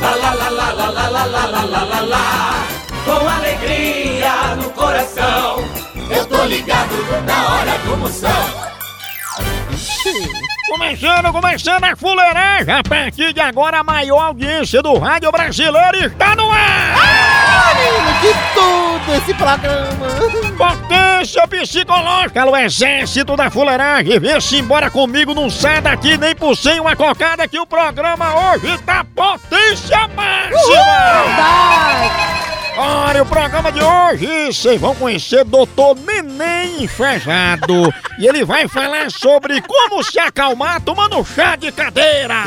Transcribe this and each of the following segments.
Lá, lá, lá, lá, lá, lá, lá, lá, lá, lá, lá, lá. Com alegria no coração. Eu tô ligado na hora do Moção. Começando, começando a fuleiragem. A partir de agora, a maior audiência do rádio brasileiro está no ar. De tudo esse programa. Potência psicológica, o exército da fuleiragem. Vê-se embora comigo, não sai daqui nem por sem uma cocada que o programa hoje tá potência máxima. Vai. Olha, o programa de hoje, vocês vão conhecer Doutor Neném Fejado. e ele vai falar sobre como se acalmar tomando chá de cadeira.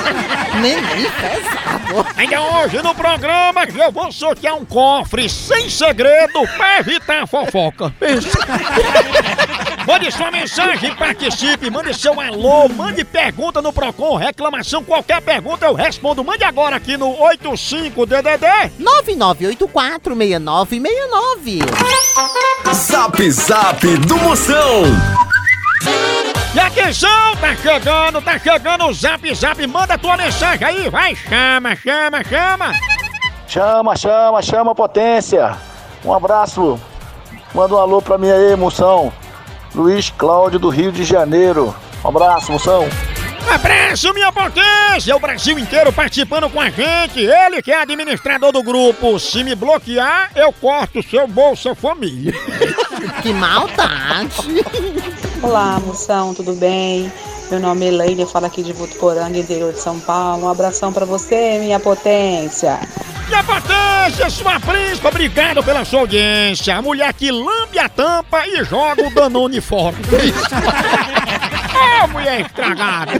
Neném pesado. Ainda hoje no programa eu vou sortear um cofre sem segredo pra evitar fofoca. Mande sua mensagem, participe, mande seu alô, mande pergunta no Procon, reclamação, qualquer pergunta eu respondo. Mande agora aqui no 85DDD 99846969. Zap Zap do Moção. E atenção, tá chegando, tá chegando o Zap Zap, manda tua mensagem aí, vai, chama, chama, chama. Chama, chama, chama potência. Um abraço. Manda um alô pra mim aí, moção. Luiz Cláudio do Rio de Janeiro. Um abraço, moção. Abraço, minha potência! O Brasil inteiro participando com a gente. Ele que é administrador do grupo. Se me bloquear, eu corto seu Bolsa Família. Que maldade. Olá, moção, tudo bem? Meu nome é Elaine, eu falo aqui de Votuporanga, interior de São Paulo. Um abração pra você, minha potência. Minha potência, sua príncipa, obrigado pela sua audiência. A mulher que lambe a tampa e joga o Danone fora. Ô, mulher estragada!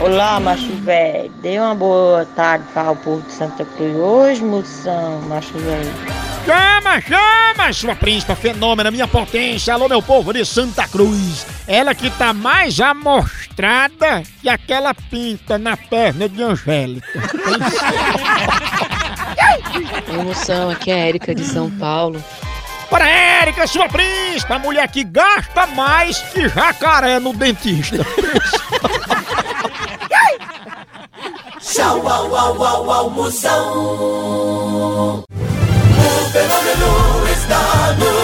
Olá, macho velho. Dê uma boa tarde para o povo de Santa Cruz. Hoje, moção, macho velho. Chama, chama, sua príncipa fenômena, minha potência. Alô, meu povo de Santa Cruz. Ela que tá mais amostrada que aquela pinta na perna de Angélica. Moção, aqui é a Érica de São Paulo. Para Érica, sua príncipa, a mulher que gasta mais que jacaré no dentista. Tchau, au, au, au, au. O fenômeno está no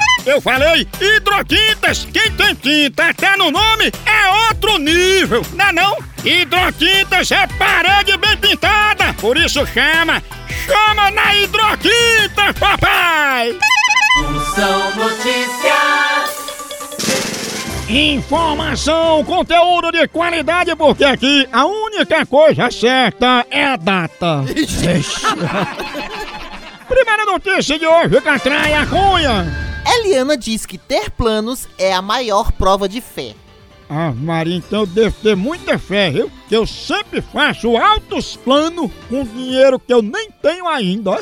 Eu falei hidrotintas, quem tem tinta até no nome é outro nível, não é não? Hidrotintas é parede bem pintada, por isso chama, chama na hidrotintas, papai! Moção Notícias. Informação, conteúdo de qualidade, porque aqui a única coisa certa é a data. Primeira notícia de hoje, Catraia Cunha. Eliana diz que ter planos é a maior prova de fé. Ah, Maria, então eu devo ter muita fé, viu? Que eu sempre faço altos planos com dinheiro que eu nem tenho ainda. ó.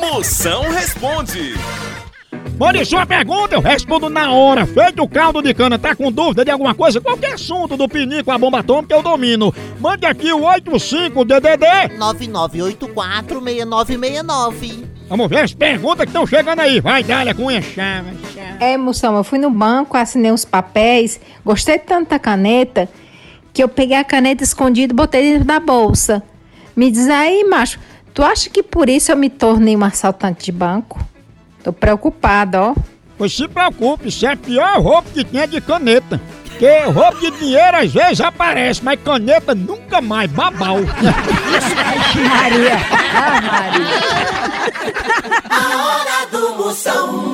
Moção responde. Mande sua pergunta, eu respondo na hora. Feito o caldo de cana, tá com dúvida de alguma coisa? Qualquer assunto do pinico, a bomba atômica, eu domino. Mande aqui o 85DDD. 99846969. Vamos ver as perguntas que estão chegando aí. Vai, Dália, com chave. É, moção, eu fui no banco, assinei uns papéis, gostei tanto da caneta, que eu peguei a caneta escondida e botei dentro da bolsa. Me diz aí, macho, tu acha que por isso eu me tornei um assaltante de banco? Tô preocupada, ó. Pois se preocupe, isso é a pior roubo que tem é de caneta. Porque roubo de dinheiro às vezes aparece, mas caneta nunca mais, babau. Maria, ah, Maria. A hora do Moção.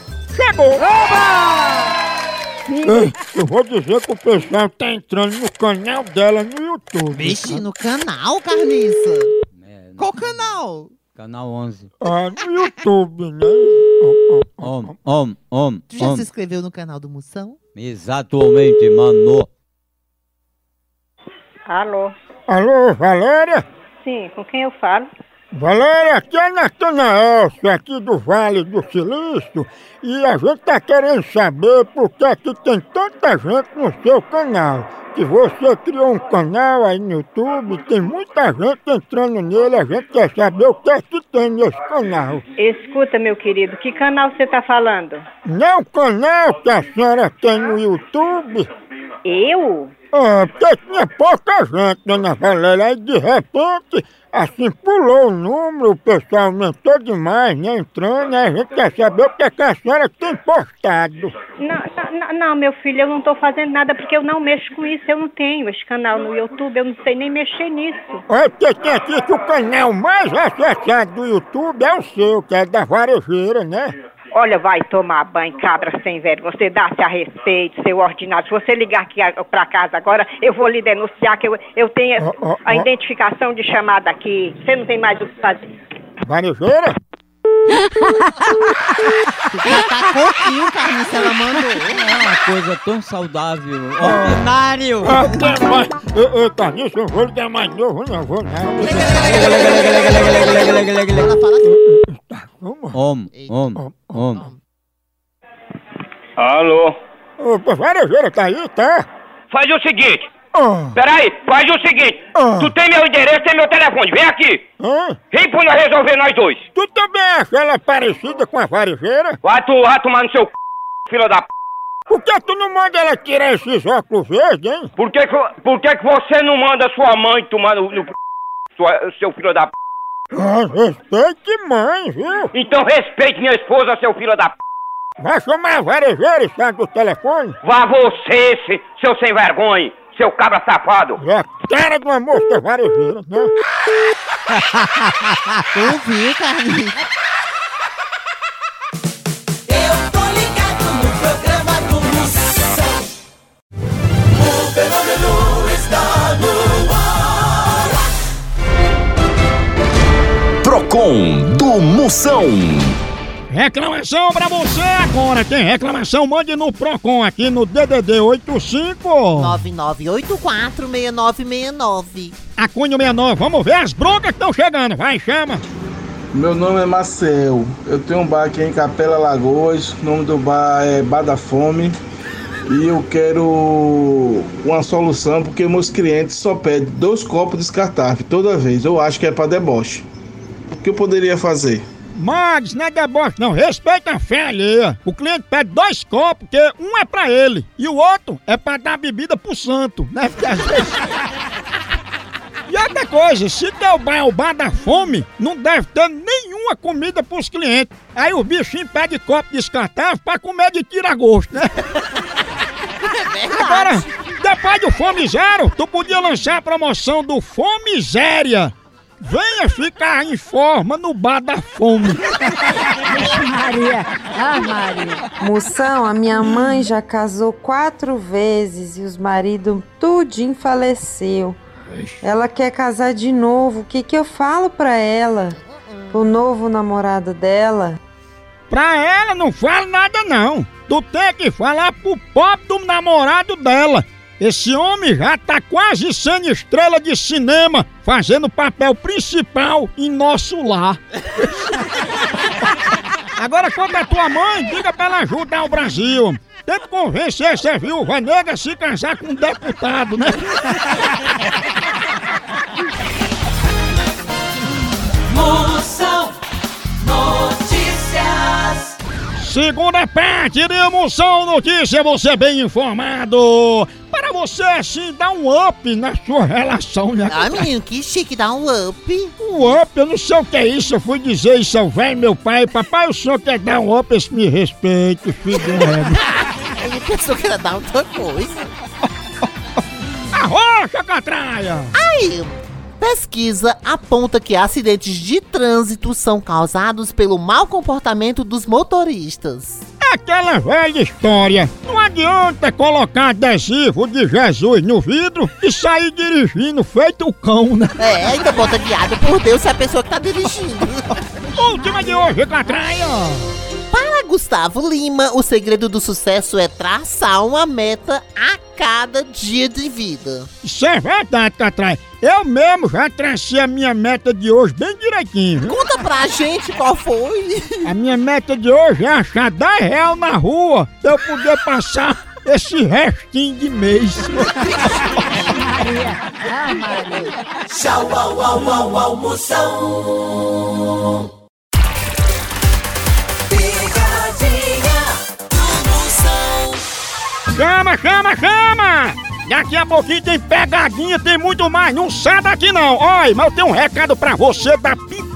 chegou! Ei, eu vou dizer que o pessoal tá entrando no canal dela no YouTube. Vixe, no canal, Carniça. Qual canal? Canal 11. Ah, no YouTube, né? Om, om, om, Tu já om. se inscreveu no canal do Moção? Exatamente, mano. Alô? Alô, Valéria? Sim, com quem eu falo? Valéria, aqui é Natanael, aqui do Vale do Silício, e a gente tá querendo saber por que aqui tem tanta gente no seu canal. Que você criou um canal aí no YouTube, tem muita gente entrando nele, a gente quer saber o que é que tem nesse canal. Escuta, meu querido, que canal você tá falando? Não é canal que a senhora tem no YouTube? Eu? É, porque tinha pouca gente, dona Valéria, aí de repente, assim, pulou o número, o pessoal aumentou demais, né, entrando, aí a gente quer saber o que, é que a senhora tem postado. Não, não, não, meu filho, eu não tô fazendo nada porque eu não mexo com isso, eu não tenho esse canal no YouTube, eu não sei nem mexer nisso. É porque tem aqui que o canal mais acessado do YouTube é o seu, que é da varejeira, né? Olha, vai tomar banho, cabra sem vergonha. Você dá-se a respeito, seu ordinário. Se você ligar aqui a- pra casa agora, eu vou lhe denunciar que eu, eu tenho Ó, ó, a ó. identificação de chamada aqui. Você não tem mais o que fazer. Varejeira? Tá coquinho, Carniça, ela mandou. É uma coisa tão saudável. Ordinário! Ah? Ei, ei, Carniça, eu vou ligar mais novo, não vou não. Ela fala assim. Vamos. Om, om, om. Alô? Opa, varejeira tá aí, tá? Faz o seguinte. Ah, Peraí, faz o seguinte. Ah. Tu tem meu endereço, tem meu telefone. Vem aqui. hã? Vem pra nós resolver nós dois. Tu também acha ela parecida com a varejeira? Vai tu, vai tomar no seu c... filho da p... Por que tu não manda ela tirar esses óculos verdes, hein? Por que que, por que que você não manda sua mãe tomar no, no c... sua- seu filho da p... Ah, respeite mãe, viu? Então respeite minha esposa, seu filho da p... Vai chamar a varejeira e sai do telefone? Vá você, se- seu sem vergonha, seu cabra safado. É a cara de uma mosca varejeira, né? Tu viu, Carniça? Procon do Moção. Reclamação pra você agora. Tem reclamação? Mande no Procon aqui no DDD 85 99846969. a Cunha 69. Vamos ver as broncas que estão chegando. Vai, chama. Meu nome é Marcel. Eu tenho um bar aqui em Capela Lagoas. O nome do bar é Bar da Fome. E eu quero uma solução porque meus clientes só pedem dois copos descartáveis toda vez. Eu acho que é para deboche. O que eu poderia fazer? Mas não é deboche, não. Respeita a fé alheia. O cliente pede dois copos, porque um é pra ele e o outro é pra dar bebida pro santo, né? Porque às vezes... E outra coisa, se teu bar é o bar da fome, não deve ter nenhuma comida pros clientes. Aí o bichinho pede copo descartável pra comer de tira-gosto, né? Agora, depois do Fome Zero, tu podia lançar a promoção do Fome Zéria. Venha ficar em forma no bar da fome. Maria, ah Maria. Moção, a minha mãe já casou quatro vezes e os maridos tudinho faleceu. Ela quer casar de novo. O que que eu falo pra ela? O novo namorado dela? Pra ela não fala nada não. Tu tem que falar pro pobre do namorado dela. Esse homem já tá quase sendo estrela de cinema, fazendo o papel principal em nosso lar. Agora, quanto a tua mãe, diga pra ela ajudar o Brasil. Tenta convencer essa viúva negra a se casar com um deputado, né? Moção Notícias. Segunda parte de Emoção Notícia, você bem informado. Você, assim, dar um up na sua relação, né? Ah, menino, que chique, dá um up. Um up, eu não sei o que é isso. Eu fui dizer isso ao velho meu pai. Papai, o senhor quer dar um up, esse me respeite, filho. Ele pensou que era dar outra coisa. Arrocha, catraia! Ai, pesquisa aponta que acidentes de trânsito são causados pelo mau comportamento dos motoristas. Aquela velha história. Não adianta colocar adesivo de Jesus no vidro e sair dirigindo feito o cão, né? É, ainda bota guiado por Deus se é a pessoa que tá dirigindo. Última de hoje, catraia! Para Gustavo Lima, o segredo do sucesso é traçar uma meta a cada dia de vida. Isso é verdade, Catrai. Eu mesmo já tracei a minha meta de hoje bem direitinho. viu? Conta pra gente qual foi. A minha meta de hoje é achar 10 real na rua pra eu poder passar esse restinho de mês. Maria. Tchau, au, au, au, au, Chama, chama, chama! Daqui a pouquinho tem pegadinha, tem muito mais. Não sai daqui não. Olha, mas eu tenho um recado pra você da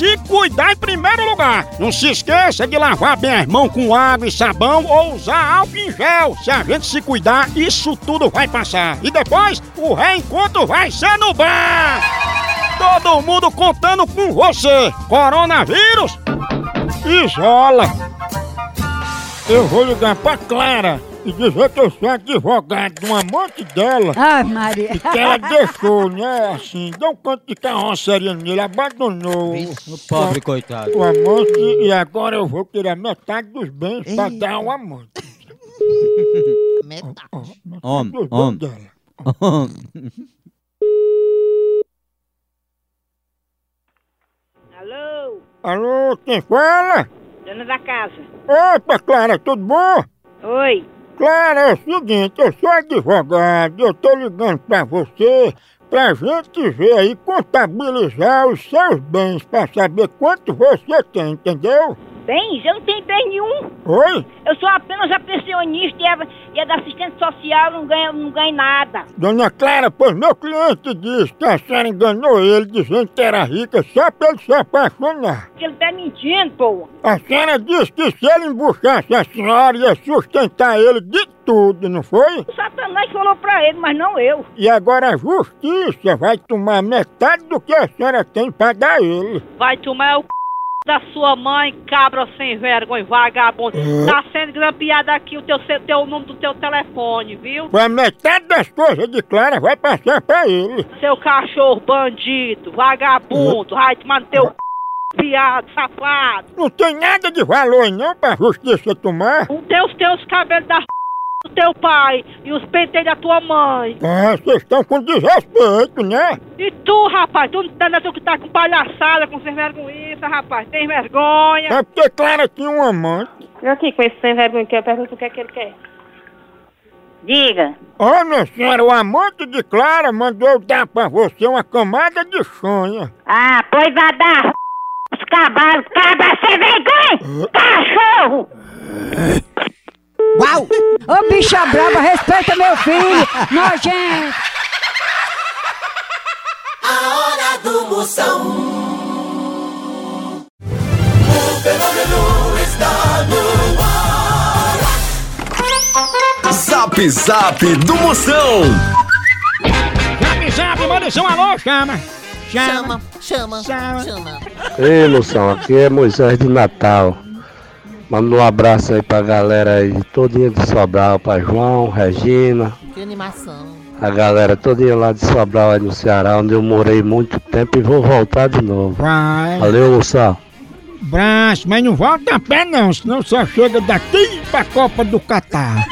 se cuidar em primeiro lugar. Não se esqueça de lavar bem as mãos com água e sabão ou usar álcool em gel. Se a gente se cuidar, isso tudo vai passar. E depois, o reencontro vai ser no bar. Todo mundo contando com você. Coronavírus, isola. Eu vou ligar pra Clara e dizer que eu sou advogado de um amante dela. Ah, Maria. E que ela deixou, né? Assim, deu um canto de carroceria nele, abandonou. O pobre coitado. O amante e agora eu vou tirar metade dos bens pra dar ao amante. Metade. Homem, Dos bens homem. Alô, Alô, quem fala? dona da casa. Opa, Clara, tudo bom? Oi. Clara, é o seguinte, eu sou advogado, eu tô ligando pra você pra gente ver aí, contabilizar os seus bens pra saber quanto você tem, entendeu? Bens? Eu não tenho bem nenhum. Oi? Eu sou apenas a pensionista e é, e é da assistente social, não ganho, não ganho nada. Dona Clara, pois meu cliente disse que a senhora enganou ele dizendo que era rica só pra ele se apaixonar. Porque ele tá mentindo, pô. A senhora disse que se ele embuchasse a senhora ia sustentar ele de tudo, não foi? O Satanás falou pra ele, mas não eu. E agora a justiça vai tomar metade do que a senhora tem pra dar a ele. Vai tomar o c... da sua mãe, cabra sem vergonha, vagabundo. Tá sendo grampeado aqui o teu, teu nome do teu telefone, viu? A metade das coisas de Clara vai passar pra ele. Seu cachorro bandido, vagabundo, vai tomar no teu c... piado, safado. Não tem nada de valor não pra justiça tomar. Os teus, teus cabelos da. Do teu pai e os penteios da tua mãe. Ah, vocês estão com desrespeito, né? E tu, rapaz, tu não tá tu que tá com palhaçada, com sem vergonha, rapaz, tem vergonha. É porque Clara tinha um amante. Vem aqui com esse sem vergonha que eu pergunto o que é que ele quer. Diga. Ô, minha senhora, o amante de Clara mandou eu dar pra você uma camada de sonha. Ah, pois vai dar os cavalos, cabra sem vergonha! Cachorro! Uau! Ô bicha brava, respeita meu filho! Nojento! A hora do Moção. O fenômeno está no ar. Zap Zap do Moção. Zap, zap, manda um alô, chama. Chama, chama, chama. Ei, moção, aqui é Moisés de Natal. Manda um abraço aí pra galera aí, todinha de Sobral, pra João, Regina, Que animação. a galera todinha lá de Sobral aí no Ceará, onde eu morei muito tempo e vou voltar de novo. Vai. Valeu, moção. Braço, mas não volta a pé não, senão só chega daqui pra Copa do Catar.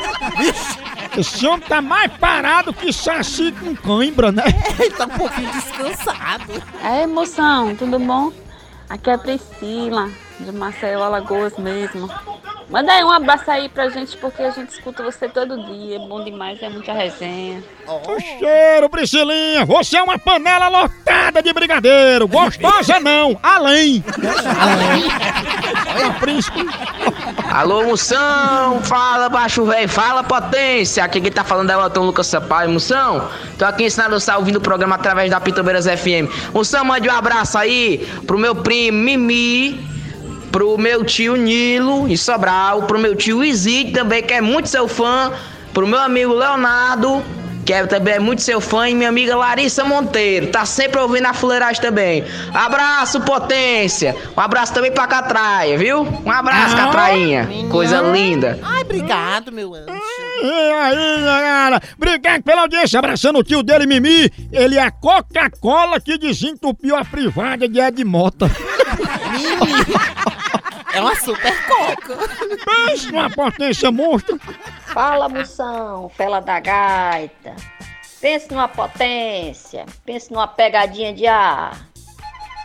Esse homem tá mais parado que saci com cãibra, né? Ele tá um pouquinho descansado. É, moção, tudo bom? Aqui é a Priscila, de Maceió, Alagoas mesmo. Manda aí um abraço aí pra gente, porque a gente escuta você todo dia. É bom demais, é muita resenha. O cheiro, Priscilinha, você é uma panela lotada de brigadeiro. Gostosa não, além. Olha, príncipe. Alô, Moção! Fala, baixo velho, fala, potência! Aqui quem tá falando é o Elton Lucas Sampaio, Moção. Tô aqui ensinando você ouvindo o programa através da Pitobeiras FM. Moção, mande um abraço aí pro meu primo Mimi, pro meu tio Nilo em Sobral, pro meu tio Izzy também, que é muito seu fã, pro meu amigo Leonardo, que é, também é muito seu fã, e minha amiga Larissa Monteiro, tá sempre ouvindo a fuleiragem também. Abraço, potência! Um abraço também pra Catraia, viu? Um abraço, Ah, Catrainha! Coisa linda! Ai, obrigado, meu anjo. E aí, galera? Obrigado pela audiência, abraçando o tio dele, Mimi. Ele é a Coca-Cola que desentupiu a privada de Ed Mota. É uma super coca. Pense numa potência monstro. Fala, moção, fela da gaita. Pense numa potência, pense numa pegadinha de ar.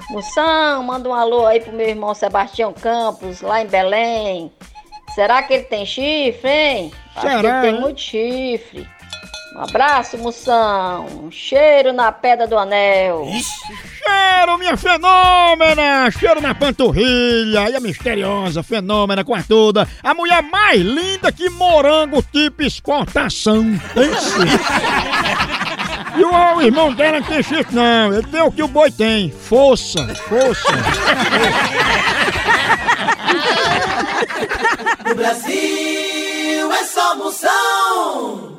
Moção, manda um alô aí pro meu irmão Sebastião Campos, lá em Belém. Será que ele tem chifre, hein? Acho que Será, ele tem hein? muito chifre. Um abraço, moção. Um cheiro na pedra do anel. Cheiro, minha fenômena! Cheiro na panturrilha! E a misteriosa fenômena com a toda. A mulher mais linda que morango tipo exportação. Pense. E o, o irmão dela não tem chifre, não. Ele tem o que o boi tem. Força, força. No Brasil é só Moção.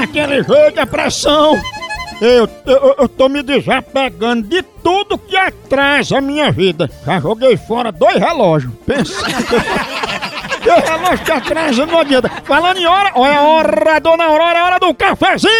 Daquele jeito, a pressão. Eu, eu, eu tô me desapegando de tudo que atrasa a minha vida. Já joguei fora dois relógios. Pensa. Dois relógios que atrasam não adianta. Falando em hora, olha a hora, dona Aurora, é hora do cafezinho!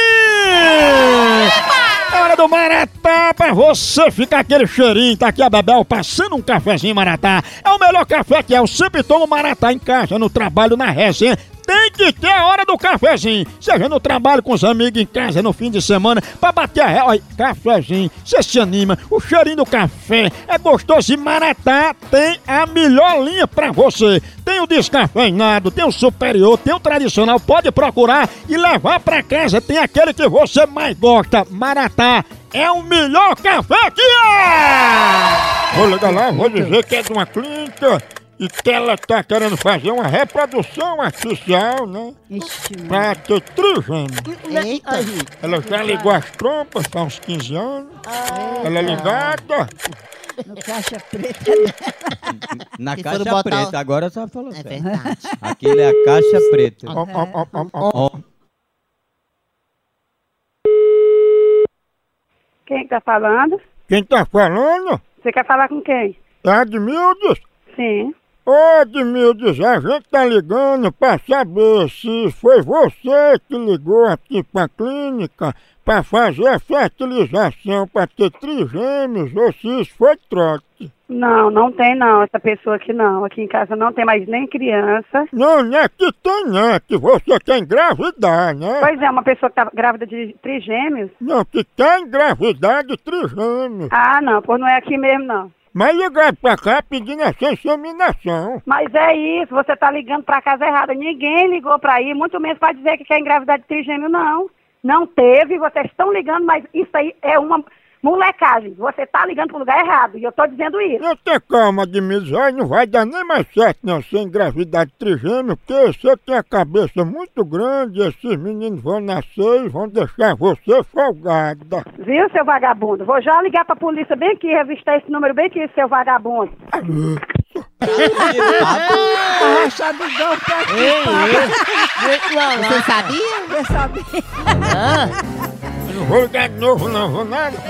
É hora do Maratá pra você ficar aquele cheirinho. Tá aqui a Bebel passando um cafezinho Maratá. É o melhor café que é. Eu sempre tomo Maratá em casa, no trabalho, na resenha. Tem que ter a hora do cafezinho. Seja no trabalho com os amigos, em casa, no fim de semana, pra bater a ré. Olha, cafezinho. Você se anima. O cheirinho do café é gostoso. E Maratá tem a melhor linha pra você. Tem o descafeinado, tem o superior, tem o tradicional. Pode procurar e levar pra casa. Tem aquele que você mais gosta. Maratá é o melhor café que é! Vou ligar lá, vou dizer que é de uma clínica e que ela tá querendo fazer uma reprodução artificial, né? Pra ter trigêmeo. Eita. Ela já ligou as trompas há uns 15 anos. Ela é ligada. No caixa preta. Na Se caixa botar- preta, agora só falou É certo. verdade. Aquele é a caixa preta. Ó, ó, ó, ó, ó. Ó. Quem que tá falando? Quem tá falando? Você quer falar com quem? É Admildes? Sim. Ô Admildes, a gente tá ligando pra saber se foi você que ligou aqui pra clínica pra fazer a fertilização pra ter trigêmeos ou se isso foi trote. Não, não tem não, essa pessoa aqui não. Aqui em casa não tem mais nem criança. Não, não é que tem, não. É que você quer engravidar, né? Pois é, uma pessoa que tá grávida de trigêmeos. Não, que quer engravidar de trigêmeos. Ah, não, pois não é aqui mesmo não. Mas ligar pra cá pedindo essa inseminação. Mas é isso, você tá ligando pra casa errada. Ninguém ligou pra aí, muito menos pra dizer que quer engravidar de trigêmeo, não. Não teve, vocês estão ligando, mas isso aí é uma molecagem. Você tá ligando pro lugar errado, e eu tô dizendo isso. Não tem calma de aí não vai dar nem mais certo não ser engravidar de trigêmeo, porque você tem a cabeça muito grande, esses meninos vão nascer e vão deixar você folgada. Viu, seu vagabundo? Vou já ligar pra polícia bem aqui, revistar esse número bem aqui, seu vagabundo. Você sabia? Eu sabia. Não vou ligar de novo não, vou nada.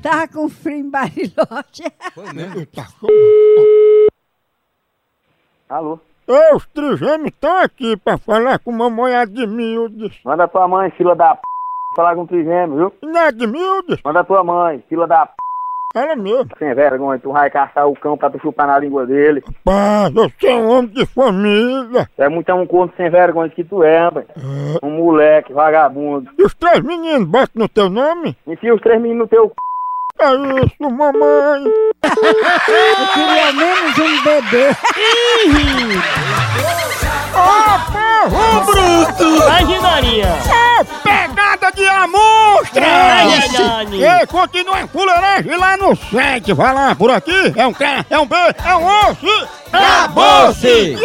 Tava com frio em Bariloche. Alô? Ei, os trigêmeos estão aqui pra falar com mamãe Admildes. Manda tua mãe, fila da p. Falar com o trigêmeo, viu? Não é Admildes? Manda tua mãe, fila da p. Fala mesmo. Sem vergonha, tu vai caçar o cão pra tu chupar na língua dele. Paz, você é um homem de família. É muito um corno sem vergonha que tu é, velho. Um moleque, vagabundo. E os três meninos botam no teu nome? Enfia os três meninos no teu c... É isso, mamãe. Eu queria menos um bebê. Ô, povo bruto! Imaginaria. É de amostra! É. Ei, continua em fuleiragem lá no site. Vai lá, por aqui. É um K, é um B, é um osso. Acabou-se!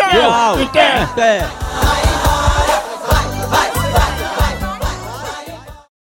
Até. Até.